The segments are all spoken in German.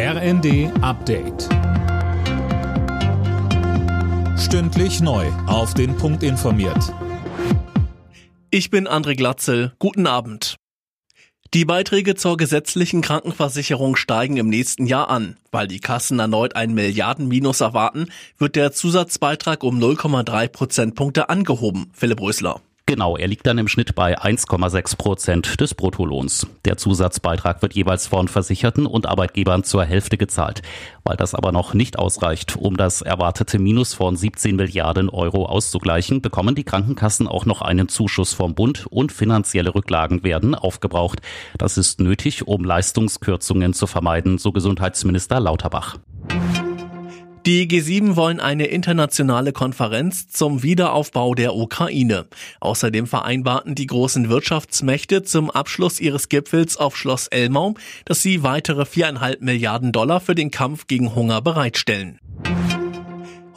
RND Update. Stündlich neu. Auf den Punkt informiert. Ich bin André Glatzel. Guten Abend. Die Beiträge zur gesetzlichen Krankenversicherung steigen im nächsten Jahr an. Weil die Kassen erneut einen Milliardenminus erwarten, wird der Zusatzbeitrag um 0,3 Prozentpunkte angehoben. Philipp Rösler. Genau, er liegt dann im Schnitt bei 1,6 Prozent des Bruttolohns. Der Zusatzbeitrag wird jeweils von Versicherten und Arbeitgebern zur Hälfte gezahlt. Weil das aber noch nicht ausreicht, um das erwartete Minus von 17 Milliarden Euro auszugleichen, bekommen die Krankenkassen auch noch einen Zuschuss vom Bund und finanzielle Rücklagen werden aufgebraucht. Das ist nötig, um Leistungskürzungen zu vermeiden, so Gesundheitsminister Lauterbach. Die G7 wollen eine internationale Konferenz zum Wiederaufbau der Ukraine. Außerdem vereinbarten die großen Wirtschaftsmächte zum Abschluss ihres Gipfels auf Schloss Elmau, dass sie weitere viereinhalb Milliarden Dollar für den Kampf gegen Hunger bereitstellen.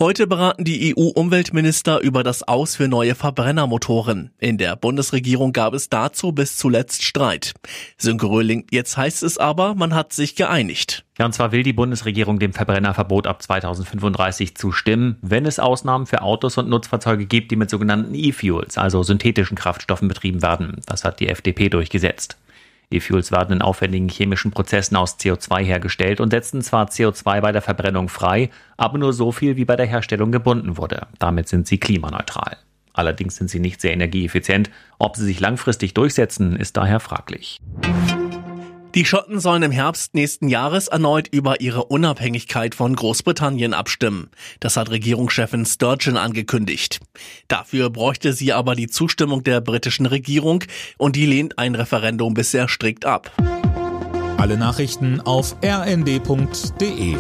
Heute beraten die EU-Umweltminister über das Aus für neue Verbrennermotoren. In der Bundesregierung gab es dazu bis zuletzt Streit. Sönke Röhling, jetzt heißt es aber, man hat sich geeinigt. Ja, und zwar will die Bundesregierung dem Verbrennerverbot ab 2035 zustimmen, wenn es Ausnahmen für Autos und Nutzfahrzeuge gibt, die mit sogenannten E-Fuels, also synthetischen Kraftstoffen betrieben werden. Das hat die FDP durchgesetzt. E-Fuels werden in aufwendigen chemischen Prozessen aus CO2 hergestellt und setzen zwar CO2 bei der Verbrennung frei, aber nur so viel, wie bei der Herstellung gebunden wurde. Damit sind sie klimaneutral. Allerdings sind sie nicht sehr energieeffizient. Ob sie sich langfristig durchsetzen, ist daher fraglich. Die Schotten sollen im Herbst nächsten Jahres erneut über ihre Unabhängigkeit von Großbritannien abstimmen. Das hat Regierungschefin Sturgeon angekündigt. Dafür bräuchte sie aber die Zustimmung der britischen Regierung und die lehnt ein Referendum bisher strikt ab. Alle Nachrichten auf rnd.de